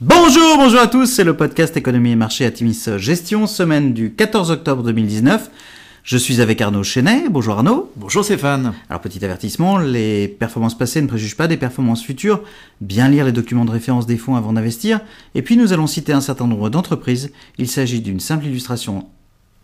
Bonjour, bonjour à tous, c'est le podcast Économie et Marché à Timis Gestion, semaine du 14 octobre 2019. Je suis avec Arnaud Chenet. Bonjour Arnaud. Bonjour Stéphane. Alors petit avertissement, les performances passées ne préjugent pas des performances futures. Bien lire les documents de référence des fonds avant d'investir. Et puis nous allons citer un certain nombre d'entreprises. Il s'agit d'une simple illustration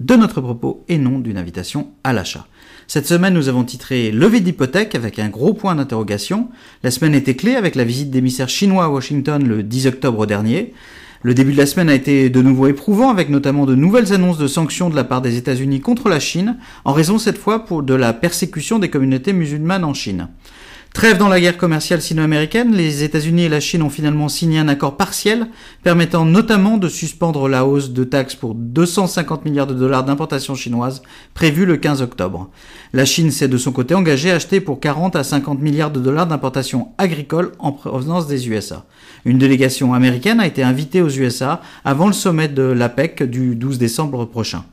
de notre propos et non d'une invitation à l'achat. Cette semaine, nous avons titré Levée d'hypothèque avec un gros point d'interrogation. La semaine était clé avec la visite d'émissaires chinois à Washington le 10 octobre dernier. Le début de la semaine a été de nouveau éprouvant avec notamment de nouvelles annonces de sanctions de la part des États-Unis contre la Chine, en raison cette fois pour de la persécution des communautés musulmanes en Chine. Trêve dans la guerre commerciale sino-américaine, les États-Unis et la Chine ont finalement signé un accord partiel permettant notamment de suspendre la hausse de taxes pour 250 milliards de dollars d'importations chinoises prévue le 15 octobre. La Chine s'est de son côté engagée à acheter pour 40 à 50 milliards de dollars d'importations agricoles en provenance des USA. Une délégation américaine a été invitée aux USA avant le sommet de l'APEC du 12 décembre prochain.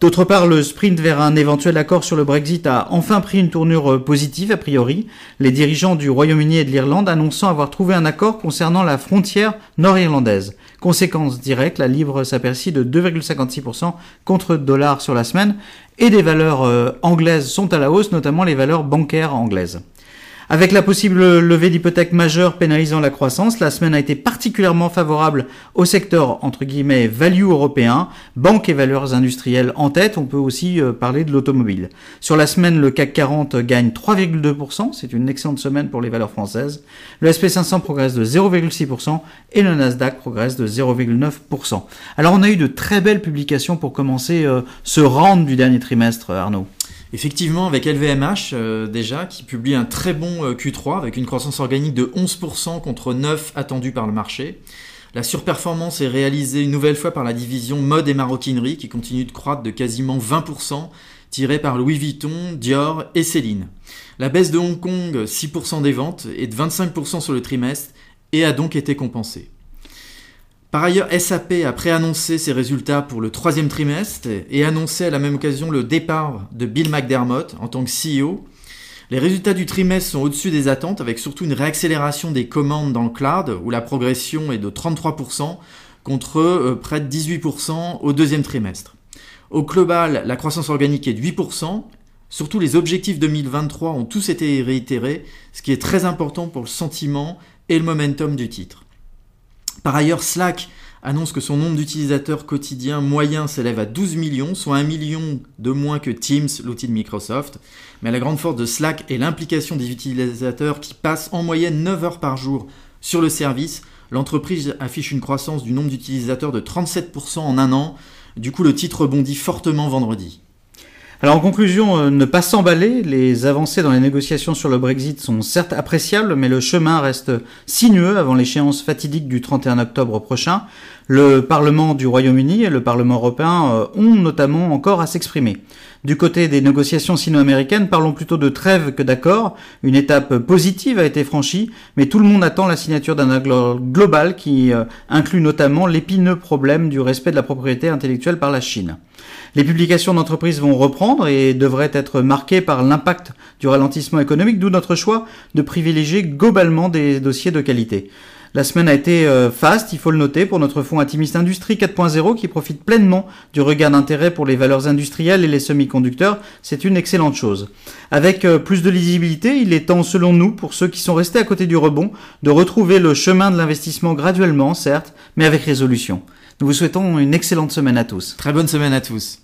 D'autre part, le sprint vers un éventuel accord sur le Brexit a enfin pris une tournure euh, positive a priori, les dirigeants du Royaume-Uni et de l'Irlande annonçant avoir trouvé un accord concernant la frontière nord-irlandaise. Conséquence directe, la livre s'aperçut de 2,56% contre dollar sur la semaine et des valeurs euh, anglaises sont à la hausse, notamment les valeurs bancaires anglaises. Avec la possible levée d'hypothèques majeures pénalisant la croissance, la semaine a été particulièrement favorable au secteur entre guillemets value européen, banques et valeurs industrielles en tête. On peut aussi euh, parler de l'automobile. Sur la semaine, le CAC 40 gagne 3,2%, c'est une excellente semaine pour les valeurs françaises. Le SP500 progresse de 0,6% et le Nasdaq progresse de 0,9%. Alors on a eu de très belles publications pour commencer euh, ce round du dernier trimestre, Arnaud. Effectivement, avec LVMH euh, déjà, qui publie un très bon euh, Q3 avec une croissance organique de 11% contre 9 attendus par le marché. La surperformance est réalisée une nouvelle fois par la division mode et maroquinerie qui continue de croître de quasiment 20%, tirée par Louis Vuitton, Dior et Céline. La baisse de Hong Kong, 6% des ventes, est de 25% sur le trimestre et a donc été compensée. Par ailleurs, SAP a préannoncé ses résultats pour le troisième trimestre et annoncé à la même occasion le départ de Bill McDermott en tant que CEO. Les résultats du trimestre sont au-dessus des attentes avec surtout une réaccélération des commandes dans le cloud où la progression est de 33% contre euh, près de 18% au deuxième trimestre. Au global, la croissance organique est de 8%. Surtout les objectifs 2023 ont tous été réitérés, ce qui est très important pour le sentiment et le momentum du titre. Par ailleurs, Slack annonce que son nombre d'utilisateurs quotidiens moyen s'élève à 12 millions, soit 1 million de moins que Teams, l'outil de Microsoft. Mais la grande force de Slack est l'implication des utilisateurs qui passent en moyenne 9 heures par jour sur le service. L'entreprise affiche une croissance du nombre d'utilisateurs de 37% en un an. Du coup, le titre rebondit fortement vendredi. Alors en conclusion, euh, ne pas s'emballer, les avancées dans les négociations sur le Brexit sont certes appréciables, mais le chemin reste sinueux avant l'échéance fatidique du 31 octobre prochain. Le Parlement du Royaume-Uni et le Parlement européen euh, ont notamment encore à s'exprimer. Du côté des négociations sino-américaines, parlons plutôt de trêve que d'accord. Une étape positive a été franchie, mais tout le monde attend la signature d'un accord global qui euh, inclut notamment l'épineux problème du respect de la propriété intellectuelle par la Chine. Les publications d'entreprises vont reprendre et devraient être marquées par l'impact du ralentissement économique, d'où notre choix de privilégier globalement des dossiers de qualité. La semaine a été euh, faste, il faut le noter, pour notre fonds Atimiste Industrie 4.0 qui profite pleinement du regain d'intérêt pour les valeurs industrielles et les semi-conducteurs. C'est une excellente chose. Avec euh, plus de lisibilité, il est temps, selon nous, pour ceux qui sont restés à côté du rebond, de retrouver le chemin de l'investissement graduellement, certes, mais avec résolution. Nous vous souhaitons une excellente semaine à tous. Très bonne semaine à tous.